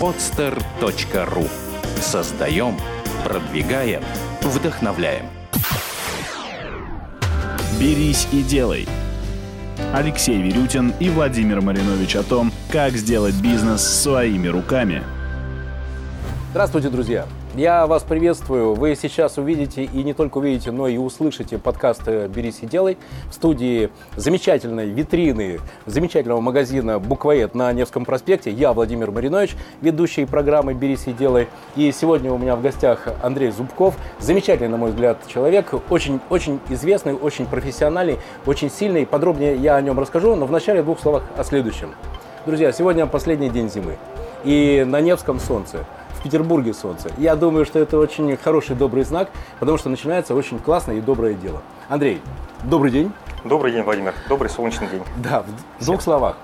podster.ru Создаем, продвигаем, вдохновляем. «Берись и делай». Алексей Верютин и Владимир Маринович о том, как сделать бизнес своими руками. Здравствуйте, друзья! Я вас приветствую. Вы сейчас увидите и не только увидите, но и услышите подкаст «Берись и делай» в студии замечательной витрины, замечательного магазина «Буквоед» на Невском проспекте. Я Владимир Маринович, ведущий программы «Берись и делай». И сегодня у меня в гостях Андрей Зубков, замечательный, на мой взгляд, человек, очень, очень известный, очень профессиональный, очень сильный. Подробнее я о нем расскажу, но вначале в двух словах о следующем. Друзья, сегодня последний день зимы. И на Невском солнце – в Петербурге солнце. Я думаю, что это очень хороший, добрый знак, потому что начинается очень классное и доброе дело. Андрей, добрый день. Добрый день, Владимир. Добрый солнечный день. Да, в двух словах.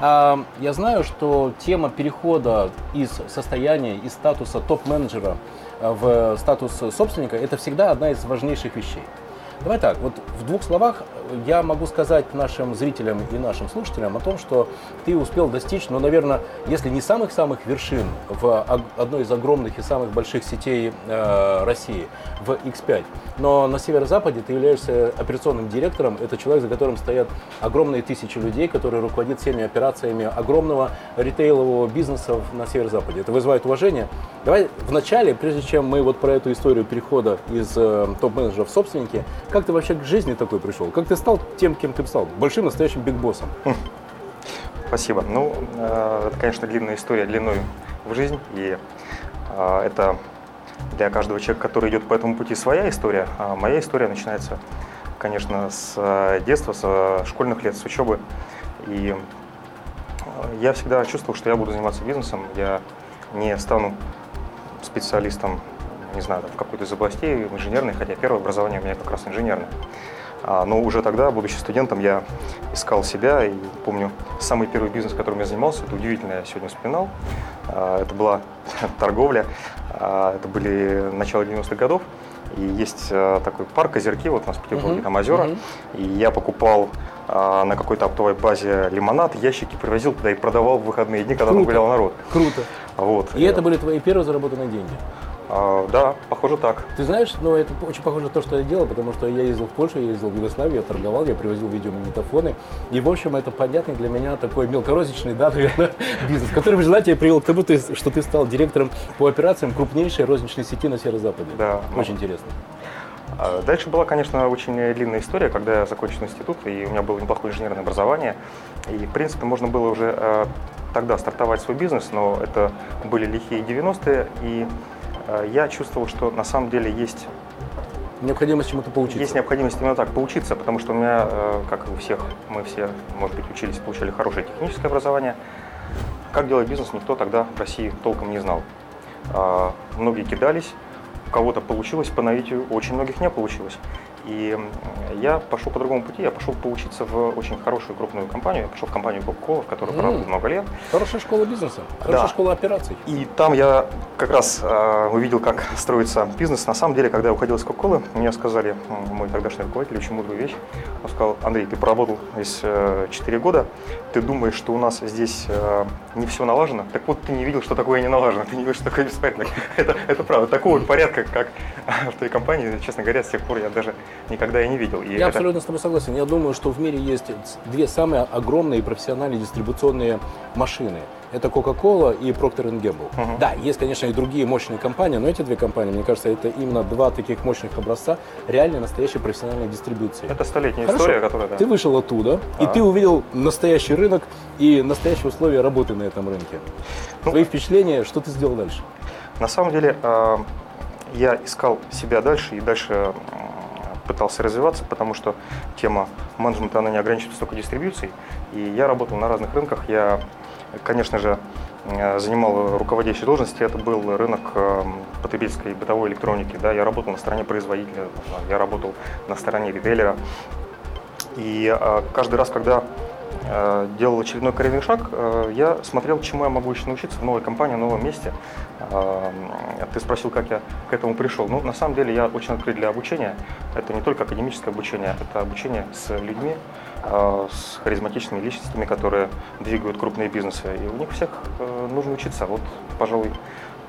А, я знаю, что тема перехода из состояния, из статуса топ-менеджера в статус собственника – это всегда одна из важнейших вещей. Давай так, вот в двух словах я могу сказать нашим зрителям и нашим слушателям о том, что ты успел достичь, ну, наверное, если не самых-самых вершин в одной из огромных и самых больших сетей э, России, в X5, но на северо-западе ты являешься операционным директором, это человек, за которым стоят огромные тысячи людей, которые руководят всеми операциями огромного ритейлового бизнеса на северо-западе. Это вызывает уважение. Давай вначале, прежде чем мы вот про эту историю перехода из э, топ-менеджера в собственники, как ты вообще к жизни такой пришел? Как ты стал тем, кем ты стал? Большим настоящим бигбоссом. Спасибо. Ну, э, это, конечно, длинная история длиной в жизнь. И э, это для каждого человека, который идет по этому пути, своя история. А моя история начинается, конечно, с э, детства, с школьных лет, с учебы. И я всегда чувствовал, что я буду заниматься бизнесом. Я не стану специалистом, не знаю, в какой-то из областей инженерной, хотя первое образование у меня как раз инженерное. А, но уже тогда, будучи студентом, я искал себя и помню, самый первый бизнес, которым я занимался, это удивительно, я сегодня вспоминал, а, это была торговля, а, это были начало 90-х годов, и есть такой парк Озерки, вот у нас в Петербурге, uh-huh. там озера, uh-huh. и я покупал на какой-то оптовой базе лимонад, ящики привозил туда и продавал в выходные дни, когда Круто. там гулял народ. Круто. Вот. И это были твои первые заработанные деньги? А, да, похоже так. Ты знаешь, но это очень похоже на то, что я делал, потому что я ездил в Польшу, я ездил в Югославию, я торговал, я привозил видеомагнитофоны. И, в общем, это понятный для меня такой мелкорозничный, да, наверное, бизнес, который в результате привел к тому, что ты стал директором по операциям крупнейшей розничной сети на Северо-Западе. Да. Очень интересно. А, дальше была, конечно, очень длинная история, когда я закончил институт, и у меня было неплохое инженерное образование. И, в принципе, можно было уже а, тогда стартовать свой бизнес, но это были лихие 90-е, и Э, я чувствовал, что на самом деле есть Необходимость чему-то поучиться. Есть необходимость именно так поучиться, потому что у меня, э, как и у всех, мы все, может быть, учились, получали хорошее техническое образование. Как делать бизнес, никто тогда в России толком не знал. А, многие кидались, у кого-то получилось по наитию, у очень многих не получилось. И я пошел по другому пути, я пошел поучиться в очень хорошую крупную компанию, я пошел в компанию Coca-Cola, в которой mm. много лет. Хорошая школа бизнеса, хорошая да. школа операций. И там я как раз э, увидел, как строится бизнес. На самом деле, когда я уходил из Coca-Cola, мне сказали, мой тогдашний руководитель, очень мудрую вещь. Он сказал, Андрей, ты поработал здесь э, 4 года, ты думаешь, что у нас здесь э, не все налажено? Так вот, ты не видел, что такое не налажено, ты не видел, что такое беспорядок. это, это правда, такого порядка, как в той компании, честно говоря, с тех пор я даже никогда и не видел. И я это... абсолютно с тобой согласен. Я думаю, что в мире есть две самые огромные профессиональные дистрибуционные машины. Это Coca-Cola и Procter Gamble. Uh-huh. Да, есть, конечно, и другие мощные компании, но эти две компании, мне кажется, это именно два таких мощных образца реальной настоящей профессиональной дистрибуции. Это столетняя Хорошо. история, которая... Да. Ты вышел оттуда, а. и ты увидел настоящий рынок и настоящие условия работы на этом рынке. Ну, Твои впечатления, что ты сделал дальше? На самом деле, а, я искал себя дальше и дальше пытался развиваться, потому что тема менеджмента, она не ограничивается только дистрибьюцией. И я работал на разных рынках. Я, конечно же, занимал руководящие должности. Это был рынок э, потребительской бытовой электроники. Да, я работал на стороне производителя, я работал на стороне ритейлера. И э, каждый раз, когда э, делал очередной карьерный шаг, э, я смотрел, чему я могу еще научиться в новой компании, в новом месте. Э, ты спросил, как я к этому пришел. Ну, на самом деле, я очень открыт для обучения. Это не только академическое обучение, это обучение с людьми, э, с харизматичными личностями, которые двигают крупные бизнесы. И у них всех э, нужно учиться. Вот, пожалуй,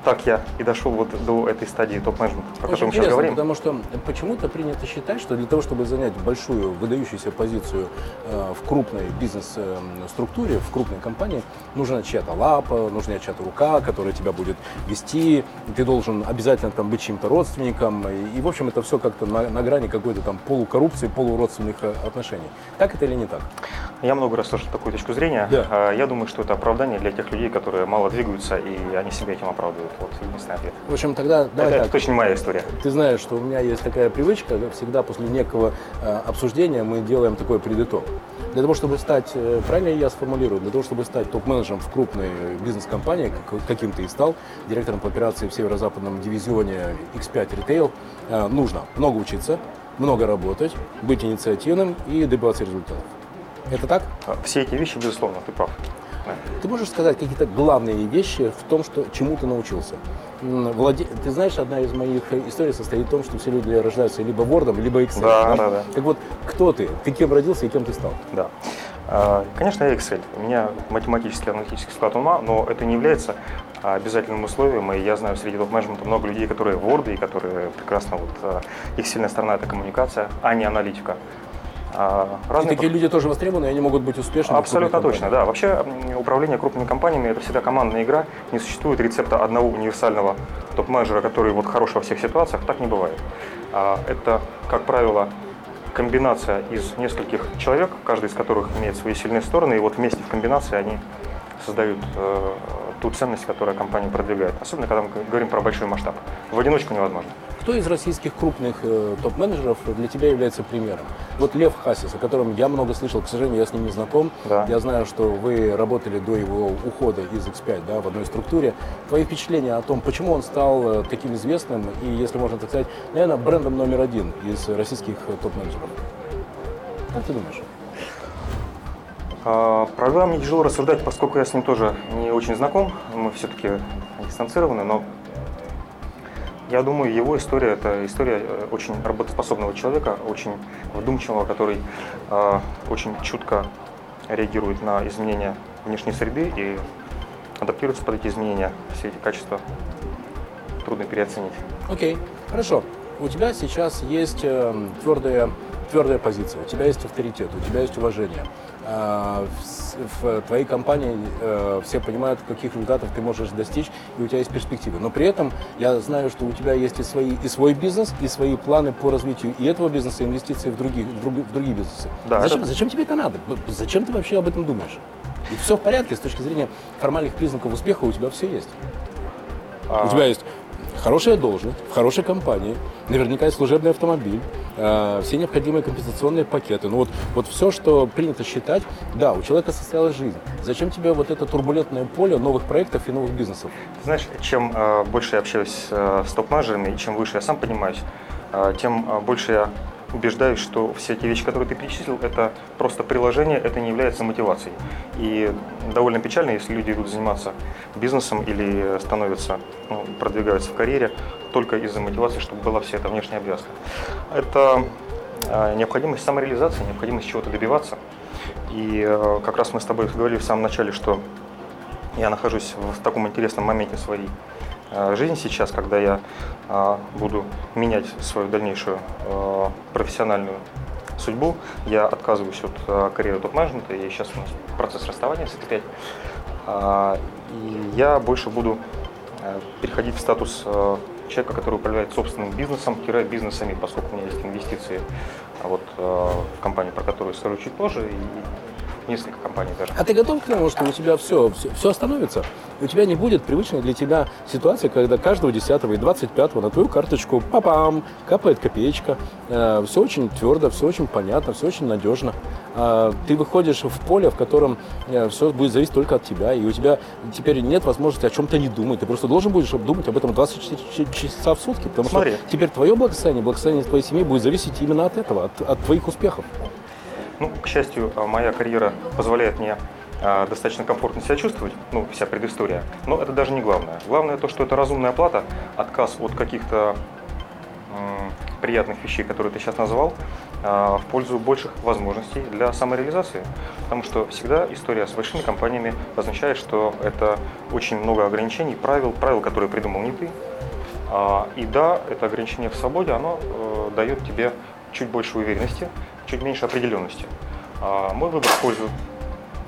так я и дошел вот до этой стадии топ-менеджмента, о Очень котором мы сейчас говорим. потому что почему-то принято считать, что для того, чтобы занять большую, выдающуюся позицию э, в крупной бизнес-структуре, в крупной компании, нужна чья-то лапа, нужна чья-то рука, которая тебя будет вести, ты должен обязательно там быть чьим-то родственником, и, и, в общем, это все как-то на, на грани какой-то там полукоррупции, полуродственных э, отношений. Так это или не так? Я много раз слышал такую точку зрения. Да. А, Я думаю, что это оправдание для тех людей, которые мало двигаются, и они себя этим оправдывают. Вот единственный ответ. В общем, тогда давай это, так. это точно не моя история. Ты знаешь, что у меня есть такая привычка, всегда после некого э, обсуждения мы делаем такой предитог. Для того, чтобы стать, э, правильно я сформулирую, для того, чтобы стать топ-менеджером в крупной бизнес-компании, как- каким ты и стал, директором по операции в северо-западном дивизионе X5 Retail, э, нужно много учиться, много работать, быть инициативным и добиваться результатов. Это так? А, Все эти вещи, безусловно, ты прав. Да. Ты можешь сказать какие-то главные вещи в том, что, чему ты научился? Владе... Ты знаешь, одна из моих э, историй состоит в том, что все люди рождаются либо Word, либо Excel. Да, да, да. Так вот, кто ты? Ты кем родился и кем ты стал? Да. А, Конечно, я Excel. У меня математический, аналитический склад ума, но это не является а, обязательным условием. И я знаю среди топ-менеджмента много людей, которые Word, и которые прекрасно, вот их сильная сторона – это коммуникация, а не аналитика. А, И разные такие люди тоже востребованы, и они могут быть успешными. Абсолютно точно, да. Вообще управление крупными компаниями это всегда командная игра. Не существует рецепта одного универсального топ-менеджера, который вот хорош во всех ситуациях. Так не бывает. А, Это, как правило, комбинация из нескольких человек, каждый из которых имеет свои сильные стороны, и вот вместе в комбинации они создают э, ту ценность, которая компания продвигает. Особенно, когда мы говорим про большой масштаб. В одиночку невозможно. Кто из российских крупных э, топ-менеджеров для тебя является примером? Вот Лев Хасис, о котором я много слышал, к сожалению, я с ним не знаком. Да. Я знаю, что вы работали до его ухода из X5 да, в одной структуре. Твои впечатления о том, почему он стал э, таким известным и, если можно так сказать, наверное, брендом номер один из российских э, топ-менеджеров? Как ты думаешь? А, Про Льва мне тяжело рассуждать, поскольку я с ним тоже не очень знаком. Мы все-таки дистанцированы, но я думаю, его история – это история э, очень работоспособного человека, очень вдумчивого, который э, очень чутко реагирует на изменения внешней среды и адаптируется под эти изменения. Все эти качества трудно переоценить. Окей, хорошо. У тебя сейчас есть э, твердая, твердая позиция, у тебя есть авторитет, у тебя есть уважение. А, в, в твоей компании э, все понимают, каких результатов ты можешь достичь, и у тебя есть перспективы. Но при этом я знаю, что у тебя есть и, свои, и свой бизнес, и свои планы по развитию и этого бизнеса, и инвестиции в другие, в друг- в другие бизнесы. Да, зачем, это- зачем тебе это надо? Зачем ты вообще об этом думаешь? И все в порядке с точки зрения формальных признаков успеха у тебя все есть. А, У тебя есть хорошая должность, в хорошей компании, наверняка есть служебный автомобиль, э, все необходимые компенсационные пакеты. Ну вот, вот все, что принято считать, да, у человека состоялась жизнь. Зачем тебе вот это турбулентное поле новых проектов и новых бизнесов? Знаешь, чем э, больше я общаюсь э, с топ-менеджерами, и чем выше я сам поднимаюсь, э, тем э, больше я убеждаюсь, что все эти вещи, которые ты перечислил, это просто приложение, это не является мотивацией. И довольно печально, если люди идут заниматься бизнесом или становятся, ну, продвигаются в карьере только из-за мотивации, чтобы была вся эта внешняя обвязка. Это э, необходимость самореализации, необходимость чего-то добиваться. И э, как раз мы с тобой говорили в самом начале, что я нахожусь в таком интересном моменте своей э, жизни сейчас, когда я э, буду менять свою дальнейшую э, профессиональную судьбу. Я отказываюсь от карьеры топ-менеджмента, и сейчас у нас процесс расставания с X5. А, И я больше буду переходить в статус человека, который управляет собственным бизнесом, бизнесами, поскольку у меня есть инвестиции вот, в компанию, про которую скажу чуть позже, и несколько компаний даже. А ты готов к тому, что у тебя все, все, все остановится? У тебя не будет привычной для тебя ситуации, когда каждого 10 и 25 на твою карточку папам капает копеечка. все очень твердо, все очень понятно, все очень надежно. А, ты выходишь в поле, в котором все будет зависеть только от тебя, и у тебя теперь нет возможности о чем-то не думать. Ты просто должен будешь думать об этом 24 часа в сутки, потому Смотри. что теперь твое благосостояние, благосостояние твоей семьи будет зависеть именно от этого, от, от твоих успехов. Ну, к счастью, а, моя карьера позволяет мне а, достаточно комфортно себя чувствовать, ну, вся предыстория. Но это даже не главное. Главное то, что это разумная плата, отказ от каких-то приятных вещей, которые ты сейчас назвал, а, в пользу больших возможностей для самореализации. Потому что всегда история с большими компаниями означает, что это очень много ограничений, правил, правил, которые придумал не ты. И да, это ограничение в свободе, оно э, дает тебе чуть больше уверенности, чуть меньше определенности. А Мой выбор в пользу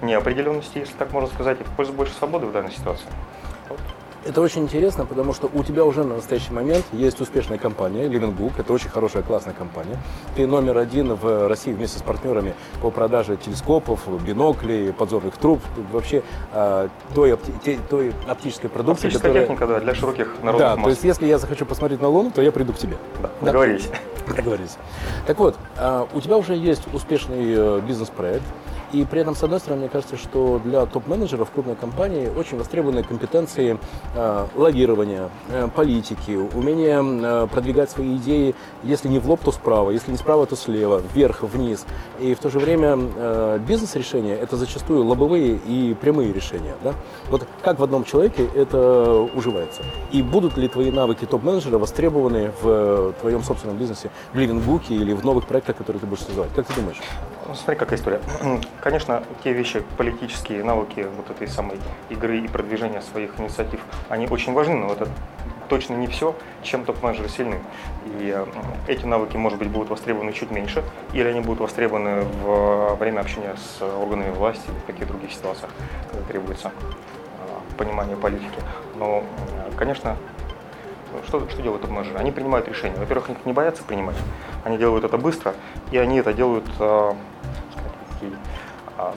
неопределенности, если так можно сказать, и в пользу больше свободы в данной ситуации. Вот. Это очень интересно, потому что у тебя уже на настоящий момент есть успешная компания Living. Это очень хорошая, классная компания. Ты номер один в России вместе с партнерами по продаже телескопов, биноклей, подзорных труб, вообще э, той, опти- той оптической продукции, Оптическая которая... техника, да, для широких народных Да, масс. то есть если я захочу посмотреть на Луну, то я приду к тебе. Да, Да. договорились. Договорились. Так вот, а, у тебя уже есть успешный э, бизнес-проект, и при этом, с одной стороны, мне кажется, что для топ-менеджеров крупной компании очень востребованы компетенции э, лоббирования, э, политики, умение э, продвигать свои идеи, если не в лоб, то справа, если не справа, то слева, вверх, вниз. И в то же время э, бизнес-решения – это зачастую лобовые и прямые решения. Да? Вот как в одном человеке это уживается? И будут ли твои навыки топ-менеджера востребованы в э, твоем собственном бизнесе, в ливингбуке или в новых проектах, которые ты будешь создавать? Как ты думаешь? Ну, смотри, какая история. Конечно, те вещи, политические навыки вот этой самой игры и продвижения своих инициатив, они очень важны, но это точно не все, чем топ-менеджеры сильны. И эти навыки, может быть, будут востребованы чуть меньше, или они будут востребованы в время общения с органами власти или в каких-то других ситуациях, когда требуется э, понимание политики. Но, конечно, что, что делают топ-менеджеры? Они принимают решения. Во-первых, они не боятся принимать, они делают это быстро, и они это делают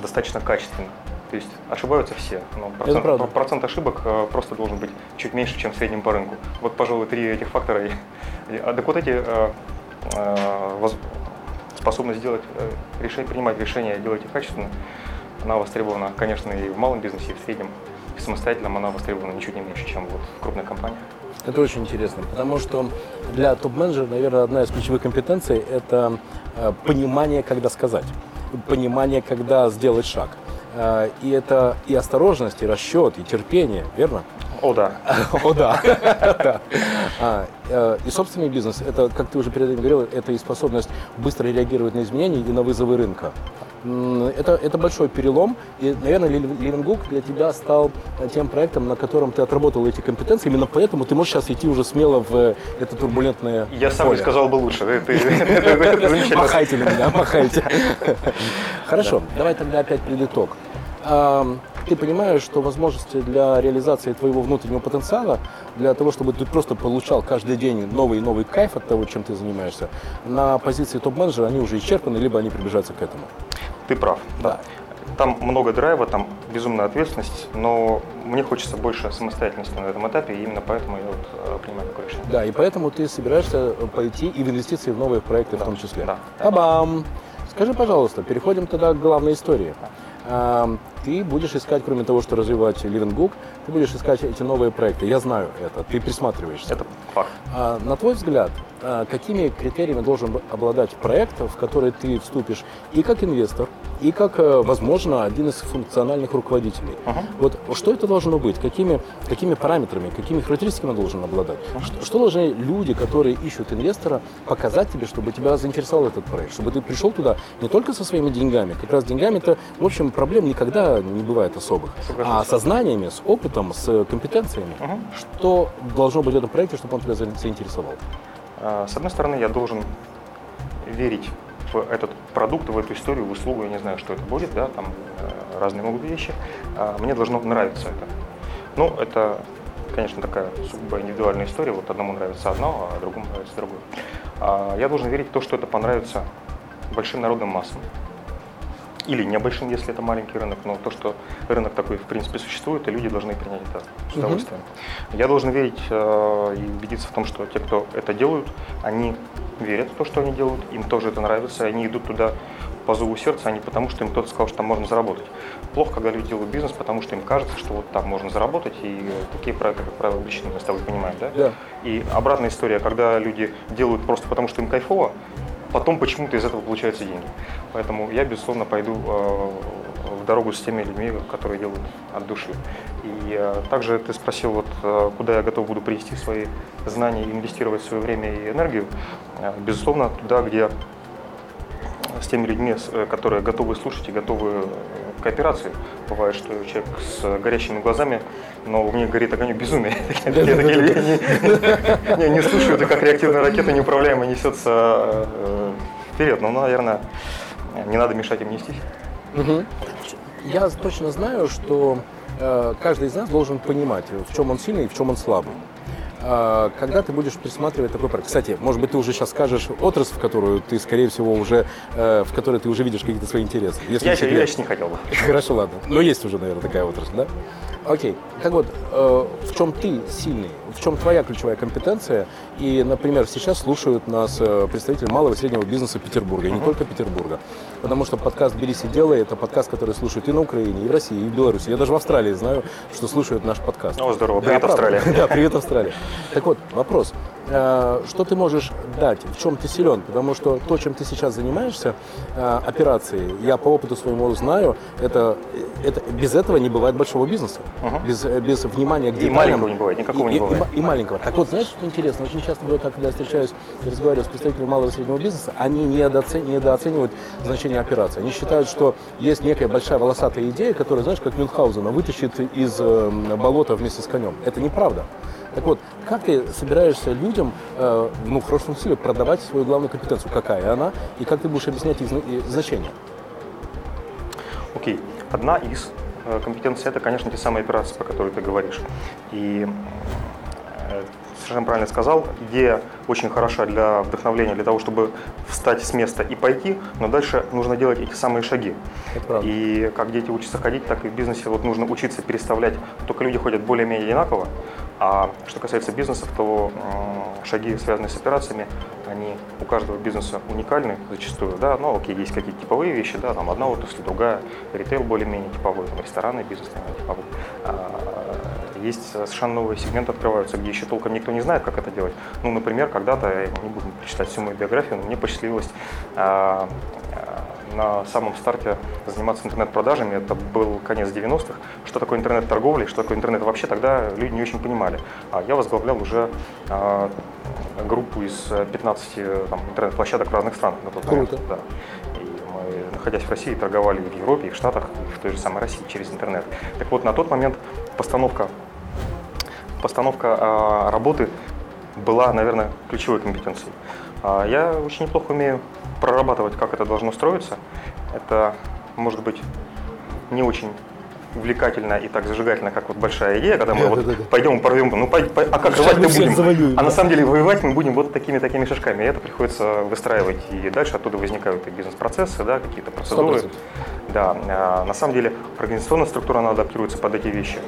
достаточно качественно. То есть ошибаются все, но процент, процент ошибок э, просто должен быть чуть меньше, чем в среднем по рынку. Вот, пожалуй, три этих фактора. А так вот эти э, э, способность делать решение, принимать решения, делать их качественно, она востребована, конечно, и в малом бизнесе, и в среднем. И самостоятельном она востребована ничуть не меньше, чем вот в крупной компании. Это очень интересно, потому что для топ-менеджера, наверное, одна из ключевых компетенций – это понимание, когда сказать, понимание, когда сделать шаг. Э, И это и осторожность, и расчет, и терпение, верно? О, да. О, да. А, э, И собственный бизнес, это, как ты уже перед этим говорил, это и способность быстро реагировать на изменения и на вызовы рынка. Это, это большой перелом, и, наверное, Ливенгук для тебя стал э, тем проектом, на котором ты отработал эти компетенции, именно поэтому ты можешь сейчас идти уже смело в э, это турбулентное Я сам не поле. сказал бы лучше. Махайте на меня, махайте. Хорошо, давай тогда опять. Ам, Ты понимаешь, что возможности для реализации твоего внутреннего потенциала, для того, чтобы ты просто получал каждый день новый и новый кайф от того, чем ты занимаешься, на позиции топ-менеджера они уже исчерпаны, либо они приближаются к этому. Ты прав. Да. Там много драйва, там безумная ответственность, но мне хочется больше самостоятельности на этом этапе, и именно поэтому я вот э, принимаю такое решение. Да, и поэтому ты собираешься пойти и в инвестиции в новые проекты в том числе. да. Табам! Скажи, пожалуйста, переходим тогда к главной истории. Ты будешь искать, кроме того, что развивать Living Book, ты будешь искать эти новые проекты. Я знаю это, ты присматриваешься. Это факт. А, На твой взгляд, а, какими критериями должен обладать проект, в который ты вступишь и как инвестор, и как, э, возможно, один из функциональных руководителей? Вот что это должно быть? Какими, какими параметрами, какими характеристиками он должен обладать? Что, что должны люди, которые ищут инвестора, показать тебе, чтобы тебя заинтересовал этот проект? Чтобы ты пришел туда не только со своими деньгами, как раз деньгами-то, в общем, проблем никогда не бывает особых, а со знаниями, с опытом, с компетенциями. Что должно быть в этом проекте, чтобы он тебя за- заинтересовал? А, С одной стороны, я должен верить в этот продукт, в эту историю, в услугу, я не знаю, что это будет, да, там э, разные могут быть вещи. А, Мне должно нравиться это. Ну, это, конечно, такая сугубо индивидуальная история. Вот одному нравится одно, а другому нравится другое. А Я должен верить в то, что это понравится большим народным массам. Или небольшим, если это маленький рынок, но то, что рынок такой, в принципе, существует, и люди должны принять это с удовольствием. Я должен верить э, и убедиться в том, что те, кто это делают, они верят в то, что они делают, им тоже это нравится, и они идут туда по зову сердца, а не потому, что им кто-то сказал, что там можно заработать. Плохо, когда люди делают бизнес, потому что им кажется, что вот там можно заработать, и такие проекты, как правило, обречены, мы с тобой понимаем, да? Да. И обратная история, когда люди делают просто потому, что им кайфово, потом почему-то из этого получаются деньги. Поэтому я, безусловно, пойду э, в дорогу с теми людьми, которые делают от души. И э, также ты спросил, вот, э, куда я готов буду привести свои знания инвестировать свое время и энергию. Безусловно, туда, где с теми людьми, которые готовы слушать и готовы к кооперации. Бывает, что человек с горящими глазами, но у них горит огонь люди не- слушают, и как реактивная ракета неуправляемо несется э, вперед. Ну, наверное, не надо мешать им нестись. Я точно знаю, что э, каждый из нас должен понимать, в чем он сильный и в чем он слабый. А, Когда ты будешь присматривать такой проект. Кстати, может быть, ты уже сейчас скажешь отрасль, в которую ты, скорее всего, уже, э, в которой ты уже видишь какие-то свои интересы. Если Я еще я сейчас не хотел бы. Хорошо, ладно. Но есть уже, наверное, такая отрасль, да? Окей. Так вот, э, в чем ты сильный? В чем твоя ключевая компетенция? И, например, сейчас слушают нас э, представители малого и среднего бизнеса Петербурга, и не только Петербурга. Потому что подкаст «Берись и делай» — это подкаст, который слушают и на Украине, и в России, и в Беларуси. Я даже в Австралии знаю, что слушают наш подкаст. О, здорово. Да, Привет, правда. Австралия. Да, привет, Австралия. Так вот, вопрос. Э, Что ты можешь дать, в чем ты силен? Потому что то, чем ты сейчас занимаешься, э, операции, я по опыту своему знаю, это, это без этого не бывает большого бизнеса. Без, э, без внимания к И деталям. маленького не бывает, никакого и, не и- бывает. И ма- и маленького. Так вот, знаешь, что интересно? Очень часто бывает, когда я встречаюсь и разговариваю с представителями малого и среднего бизнеса, они недооцен- недооценивают значение операции. Они считают, что есть некая большая волосатая идея, которая, знаешь, как Мюнхгаузена, вытащит из э, болота вместе с конем. Это неправда. Так вот, как ты собираешься людям, э, ну, в хорошем смысле, продавать свою главную компетенцию? Какая она? И как ты будешь объяснять их значение? Окей. Одна из э, компетенций – это, конечно, те самые операции, про которые ты говоришь. И совершенно правильно сказал, идея очень хороша для вдохновления, для того, чтобы встать с места и пойти, но дальше нужно делать эти самые шаги. И как дети учатся ходить, так и в бизнесе вот нужно учиться переставлять. Только люди ходят более-менее одинаково, а что касается бизнесов, то шаги, связанные с операциями, они у каждого бизнеса уникальны зачастую, да, но окей, есть какие-то типовые вещи, да, там одна отрасль, другая, ритейл более-менее типовой, там, ресторанный бизнес наверное, типовой. Есть совершенно новые сегменты открываются, где еще толком никто не знает, как это делать. Ну, например, когда-то, я не буду перечислять всю мою биографию, но мне посчастливилось а, на самом старте заниматься интернет-продажами. Это был конец 90-х. Что такое интернет-торговля, и что такое интернет вообще, тогда люди не очень понимали. А я возглавлял уже а, группу из 15 там, интернет-площадок в разных странах на тот момент. Круто. Да. Находясь в России, торговали и в Европе, и в Штатах, и в той же самой России через интернет. Так вот, на тот момент постановка, постановка а, работы была, наверное, ключевой компетенцией. А, я очень неплохо умею прорабатывать, как это должно строиться. Это может быть не очень увлекательно и так зажигательно, как вот большая идея, когда мы вот пойдем порвем, ну а как Сейчас рвать мы будем? завоюем, А да. на самом деле воевать мы будем вот такими такими шажками. И это приходится выстраивать, и дальше оттуда возникают и бизнес-процессы, да, какие-то процедуры. 100%. Да, а, на самом деле организационная структура, она адаптируется под эти вещи.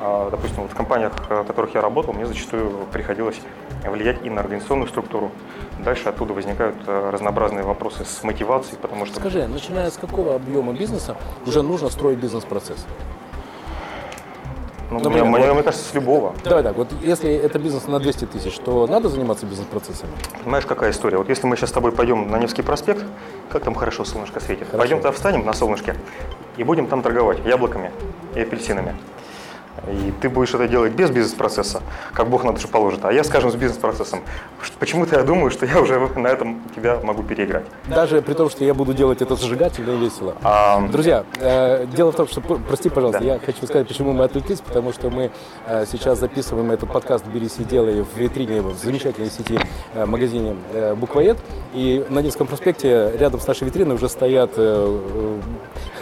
А, Допустим, вот в компаниях, э, в которых я работал, мне зачастую приходилось влиять и на организационную структуру. Дальше оттуда возникают э, разнообразные вопросы с мотивацией, потому что Скажи, начиная с какого объема бизнеса уже нужно строить бизнес-процесс? Ну, например, мне, мне- вот- мне кажется, с любого. Давай так, вот если это бизнес на 200 тысяч, то надо заниматься бизнес-процессами? Понимаешь, какая история? Вот если мы сейчас с тобой пойдем на Невский проспект, как там хорошо солнышко светит, Хорошо. пойдем туда встанем на солнышке и будем там торговать яблоками и апельсинами. И ты будешь это делать без бизнес-процесса, как Бог на душу положит. А я, скажем, с бизнес-процессом. Почему-то я думаю, что я уже на этом тебя могу переиграть. Даже при том, что я буду делать это зажигательно и весело. А, Друзья, э, дело в том, что, прости, пожалуйста, Да. я хочу сказать, почему мы отвлеклись, потому что мы э, сейчас записываем этот подкаст «Берись и делай» в витрине в замечательной сети э, магазине э, «Буквоед», и на Невском проспекте рядом с нашей витриной уже стоят э,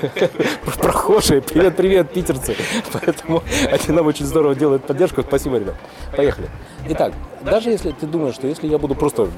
прохожие. Привет, привет, питерцы. Поэтому они нам очень здорово делают поддержку. Спасибо, ребят. Поехали. Итак, даже если ты думаешь, что если я буду просто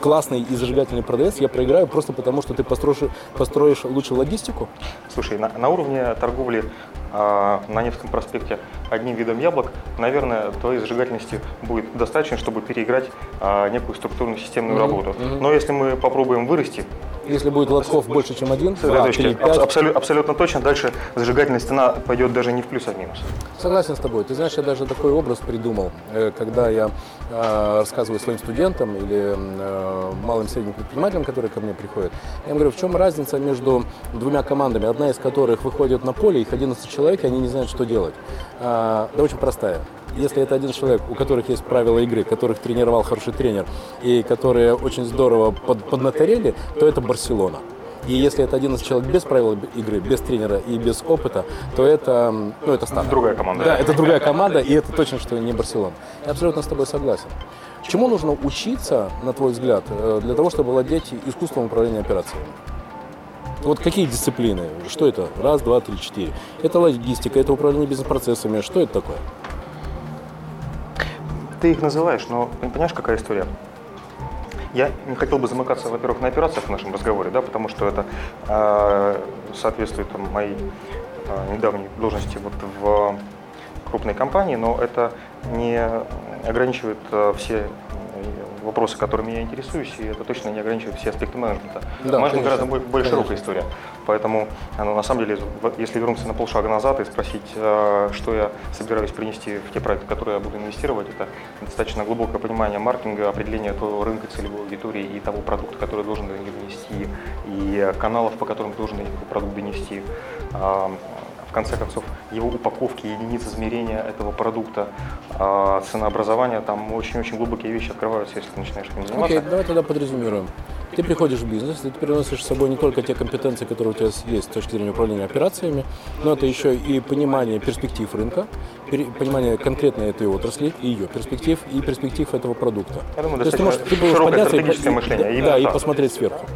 классный и зажигательный продавец, я проиграю просто потому, что ты построишь, построишь лучше логистику, Слушай, на, на уровне торговли на Невском проспекте одним видом яблок, наверное, твоей зажигательности будет достаточно, чтобы переиграть а, некую структурную системную работу. Но если мы попробуем вырасти, Если будет лотков больше, чем один, пять, аб- абсолю- абсолютно точно, дальше зажигательная стена пойдет даже не в плюс, а в минус. Согласен с тобой. Ты знаешь, я даже такой образ придумал, э, когда я э, рассказываю своим студентам или э, малым и средним предпринимателям, которые ко мне приходят. Я им говорю, в чем разница между двумя командами, одна из которых выходит на поле, их 11 человек, и они не знают, что делать. А, Да очень простая. Если это один человек, у которых есть правила игры, которых тренировал хороший тренер, и которые очень здорово под, поднаторели, то это Барселона. И если это 11 человек без правил игры, без тренера и без опыта, то это, ну, это старт. Другая команда. Да, это другая команда, и это точно, что не Барселона. Я абсолютно с тобой согласен. Чему нужно учиться, на твой взгляд, э, для того, чтобы владеть искусством управления операциями? Вот какие дисциплины? Что это? Раз, два, три, четыре. Это логистика, это управление бизнес-процессами. Что это такое? Ты их называешь, но понимаешь, какая история? Я не хотел бы замыкаться, во-первых, на операциях в нашем разговоре, да, потому что это э, соответствует там, моей э, недавней должности вот в крупной компании, но это не ограничивает э, все вопросы, которыми я интересуюсь, и это точно не ограничивает все аспекты менеджмента. Да, Менеджмент конечно. гораздо более, Конечно. широкая история. Поэтому, ну, на самом деле, если вернуться на полшага назад и спросить, э, что я собираюсь принести в те проекты, в которые я буду инвестировать, это достаточно глубокое понимание маркетинга, определение того рынка целевой аудитории и того продукта, который должен до них донести, и каналов, по которым должен этот продукт донести. Конце концов, его упаковки, единиц измерения этого продукта, а, ценообразования, там очень-очень глубокие вещи открываются, если ты начинаешь этим заниматься. Окей, давай тогда подрезюмируем. Ты приходишь в бизнес, и ты приносишь с собой не только те компетенции, которые у тебя есть с точки зрения управления операциями, но это еще и понимание перспектив рынка, понимание конкретной этой отрасли, и ее перспектив, и перспектив этого продукта. Я думаю, То есть ты можешь ты можешь подняться и мышление, да, и посмотреть сверху.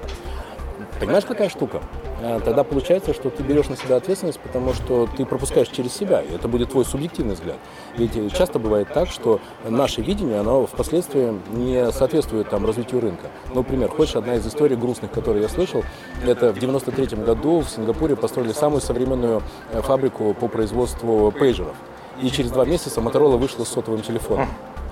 Понимаешь, какая штука? А, Тогда получается, что ты берешь на себя ответственность, потому что ты пропускаешь через себя, и это будет твой субъективный взгляд. Ведь э, часто бывает так, что наше видение, оно впоследствии не соответствует там, развитию рынка. Ну, Например, хочешь, одна из историй грустных, которые я слышал, это в 93 году в Сингапуре построили самую современную э, фабрику по производству пейджеров. И через два месяца Моторола вышла с сотовым телефоном.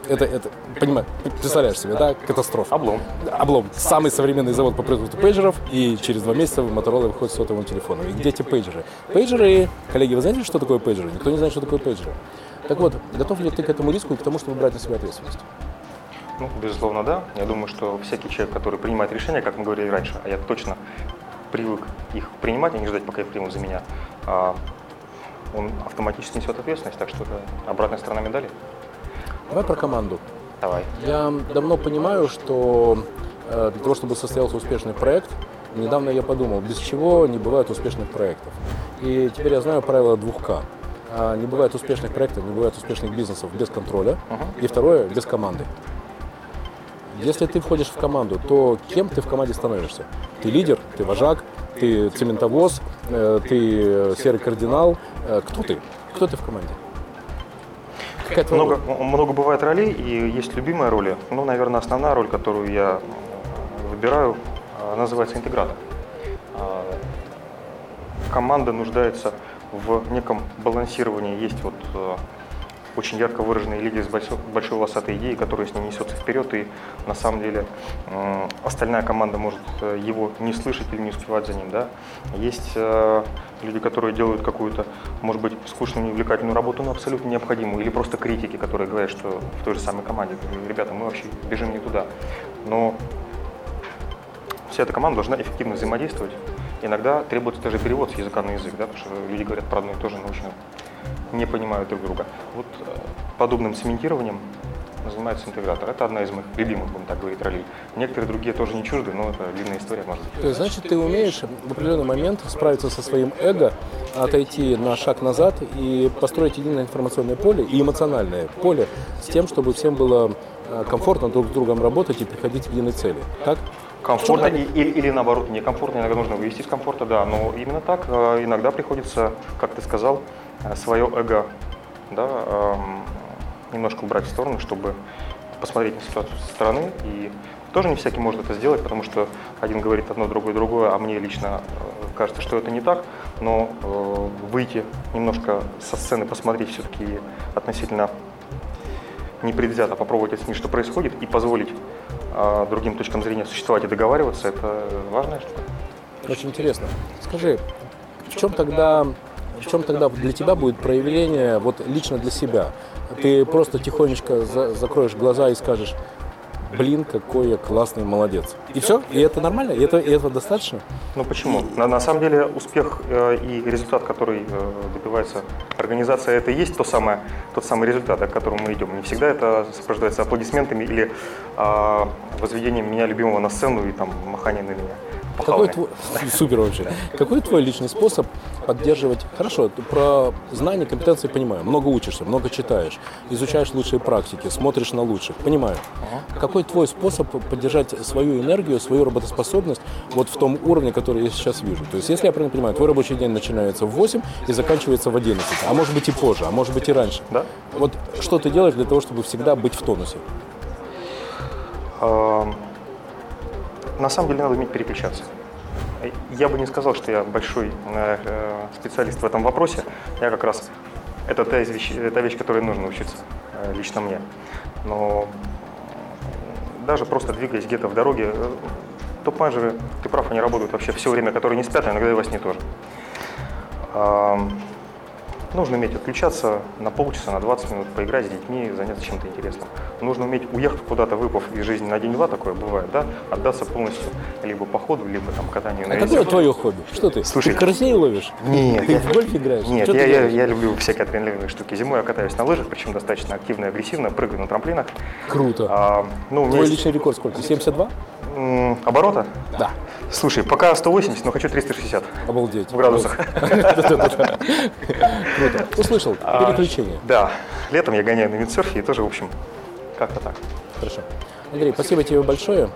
Это, это, понимаешь, представляешь себе, да, катастрофа. Облом. Облом. Самый современный завод по производству пейджеров, и через два месяца Motorola выходит с сотовым телефоном. И где эти пейджеры? Пейджеры, коллеги, вы знаете, что такое пейджеры? Никто не знает, что такое пейджеры. Так вот, готов ли ты к этому риску и к тому, чтобы брать на себя ответственность? Ну, безусловно, да. Я думаю, что всякий человек, который принимает решения, как мы говорили раньше, а я точно привык их принимать, а не ждать, пока их примут за меня, а, он автоматически несет ответственность, так что это обратная сторона медали. Давай про команду. Давай. Я давно понимаю, что э, для того, чтобы состоялся успешный проект, недавно я подумал, без чего не бывает успешных проектов. И теперь я знаю правило 2К. А, Не бывает успешных проектов, не бывает успешных бизнесов без контроля. И второе, без команды. Если ты входишь в команду, то кем ты в команде становишься? Ты лидер, ты вожак, ты цементовоз, э, ты э, серый кардинал. Кто ты? Кто ты в команде? Какая твоя Много, много бывает ролей, и есть любимые роли. Ну, наверное, основная роль, которую я выбираю, э, называется интегратор. А, Команда нуждается в неком балансировании. Есть вот э, очень ярко выраженный лидер с большой, большой волосатой идеей, которая с ним несется вперед, и на самом деле м, остальная команда может э, его не слышать или не успевать за ним. Да? Есть э, люди, которые делают какую-то, может быть, скучную, неувлекательную работу, но абсолютно необходимую, или просто критики, которые говорят, что в той же самой команде, ребята, мы вообще бежим не туда. Но вся эта команда должна эффективно взаимодействовать. Иногда требуется даже перевод с языка на язык, да, потому что люди говорят про одно и то же, но очень не понимают друг друга. Вот э, подобным цементированием занимается интегратор. Это одна из моих любимых, будем так говорить, ролей. Некоторые другие тоже не чужды, но это длинная история, может быть. То есть, значит, ты умеешь в определенный момент справиться со своим эго, отойти на шаг назад и построить единое информационное поле и эмоциональное поле с тем, чтобы всем было э, комфортно друг с другом работать и приходить к единой цели. Так? Комфортно и- или, или наоборот некомфортно, иногда нужно вывести из комфорта, да, но именно так э, иногда приходится, как ты сказал, свое эго да, эм, немножко убрать в сторону, чтобы посмотреть на ситуацию со стороны и Тоже не всякий может это сделать, потому что один говорит одно, другое, другое, а мне лично э, кажется, что это не так. Но э, выйти немножко со сцены, посмотреть все-таки относительно непредвзято, попробовать оценить, что происходит, и позволить э, другим точкам зрения существовать и договариваться, это важная штука. Очень интересно. Скажи, в чем тогда, в чем тогда для тебя будет проявление вот лично для себя? Ты просто тихонечко за- закроешь глаза и скажешь, блин, какой я классный молодец. И все? И это нормально? И, это, и этого достаточно? Ну почему? На, на самом деле успех э, и результат, который э, добивается организация, это и есть то самое, тот самый результат, к которому мы идем. Не всегда это сопровождается аплодисментами или э, возведением меня любимого на сцену и там маханием на меня. Какой твой, супер вообще. Какой твой личный способ поддерживать? Хорошо, про знания, компетенции понимаю. Много учишься, много читаешь, изучаешь лучшие практики, смотришь на лучших. Понимаю. Какой твой способ поддержать свою энергию, свою работоспособность вот в том уровне, который я сейчас вижу? То есть, если я правильно понимаю, твой рабочий день начинается в 8 и заканчивается в 11, а может быть и позже, а может быть и раньше. Да. Вот что ты делаешь для того, чтобы всегда быть в тонусе? На самом деле надо уметь переключаться. Я бы не сказал, что я большой э, э, специалист в этом вопросе. Я как раз это та, вещь, та вещь, которой нужно учиться э, лично мне. Но э, даже просто двигаясь где-то в дороге, э, топ-менеджеры, ты прав, они работают вообще все время, которые не спят, а иногда и во сне тоже. Нужно уметь отключаться на полчаса, на 20 минут, поиграть с детьми, заняться чем-то интересным. Нужно уметь уехать куда-то, выпав из жизни на день-два, такое бывает, да, отдаться полностью либо походу, либо там катанию на А какое твое хобби? Что ты? Слушай, ты карусей ловишь? Нет, Ты я- в гольф играешь? Нет, я, я, я люблю всякие адреналиновые штуки. Зимой я катаюсь на лыжах, причем достаточно активно и агрессивно, прыгаю на трамплинах. Круто. А, ну, Твой есть, личный рекорд сколько? 72? м, оборота. Да. Слушай, пока 180, но хочу 360 Обалдеть. в градусах. Круто. Услышал. А, Переключение. Да, летом я гоняю на виндсерфе и тоже, в общем, как-то так. Хорошо. Андрей, спасибо тебе большое.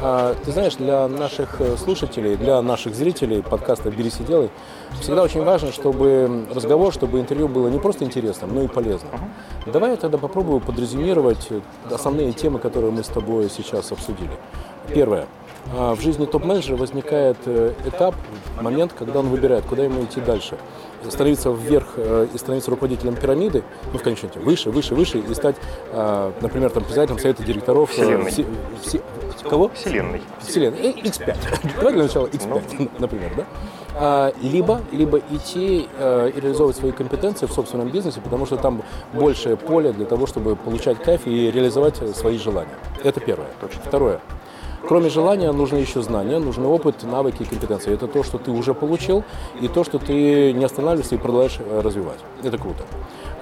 А, Ты знаешь, для наших э, слушателей, для наших зрителей подкаста «Берись и делай» всегда очень важно, чтобы разговор, чтобы интервью было не просто интересным, но и полезным. Давай я тогда попробую подрезюмировать э, основные темы, которые мы с тобой сейчас обсудили. Первое. А, В жизни топ-менеджера возникает э, этап, момент, когда он выбирает, куда ему идти дальше. Становиться вверх э, и становиться руководителем пирамиды, ну, в конечном счете, выше, выше, выше, и стать, а, например, там, председателем совета директоров. э, Вселенной. все- все- кого? Вселенной. Вселенной. Э, X5. Давай для начала X5, например, да? А, Либо, либо идти и реализовывать свои компетенции в собственном бизнесе, потому что там большее поле для того, чтобы получать кайф и реализовать свои желания. Это первое. Точно. Второе. Кроме желания, нужны еще знания, нужны опыт, навыки и компетенции. Это то, что ты уже получил, и то, что ты не останавливаешься и продолжаешь э, развивать. Это круто.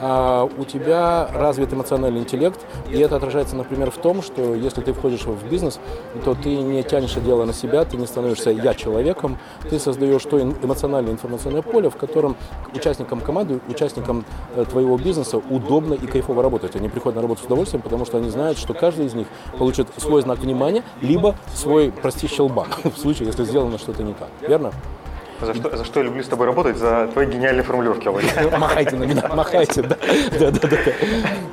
А у тебя развит эмоциональный интеллект, и это отражается, например, в том, что если ты входишь в бизнес, то ты не тянешь дело на себя, ты не становишься я человеком, ты создаешь то эмоциональное информационное поле, в котором участникам команды, участникам э, твоего бизнеса удобно и кайфово работать. Они приходят на работу с удовольствием, потому что они знают, что каждый из них получит свой знак внимания, либо свой, прости, щелбан, в случае, если сделано что-то не так. Верно? За что, за что я люблю с тобой работать? За твои гениальные формулировки, Володя. Махайте на меня, махайте, да. да, да.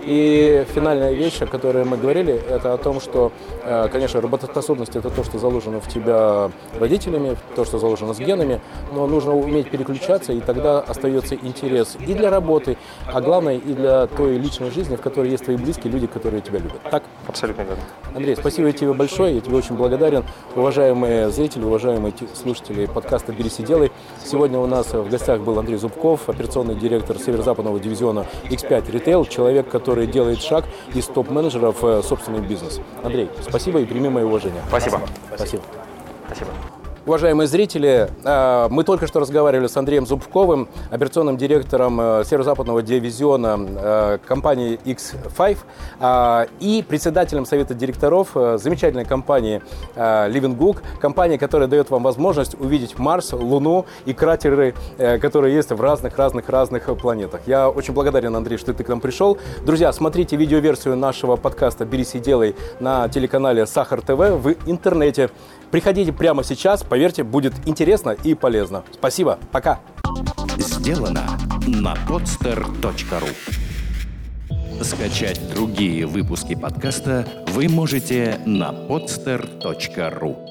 И финальная вещь, о которой мы говорили, это о том, что, э, конечно, работоспособность это то, что заложено в тебя родителями, то, что заложено с генами, но нужно уметь переключаться, и тогда остается интерес и для работы, а главное и для той личной жизни, в которой есть твои близкие люди, которые тебя любят. Так? Абсолютно верно. Андрей, спасибо тебе большое, я тебе очень благодарен. Уважаемые зрители, уважаемые те- слушатели подкаста «Берись и делай». Сегодня у нас в гостях был Андрей Зубков, операционный директор северо-западного дивизиона X5 Retail, человек, который делает шаг из топ-менеджеров в собственный бизнес. Андрей, спасибо и прими мои уважения. Спасибо. Спасибо. Спасибо. Уважаемые зрители, э, мы только что разговаривали с Андреем Зубковым, операционным директором э, северо-западного дивизиона э, компании X5 э, и председателем совета директоров замечательной компании Living Book, компания, которая дает вам возможность увидеть Марс, Луну и кратеры, которые есть в разных-разных-разных планетах. Я очень благодарен, Андрей, что ты к нам пришел. Друзья, смотрите видеоверсию нашего подкаста «Берись и делай» на телеканале Сахар ТВ в интернете. Приходите прямо сейчас, поверьте, будет интересно и полезно. Спасибо, пока. Сделано на podster.ru Скачать другие выпуски подкаста вы можете на podster.ru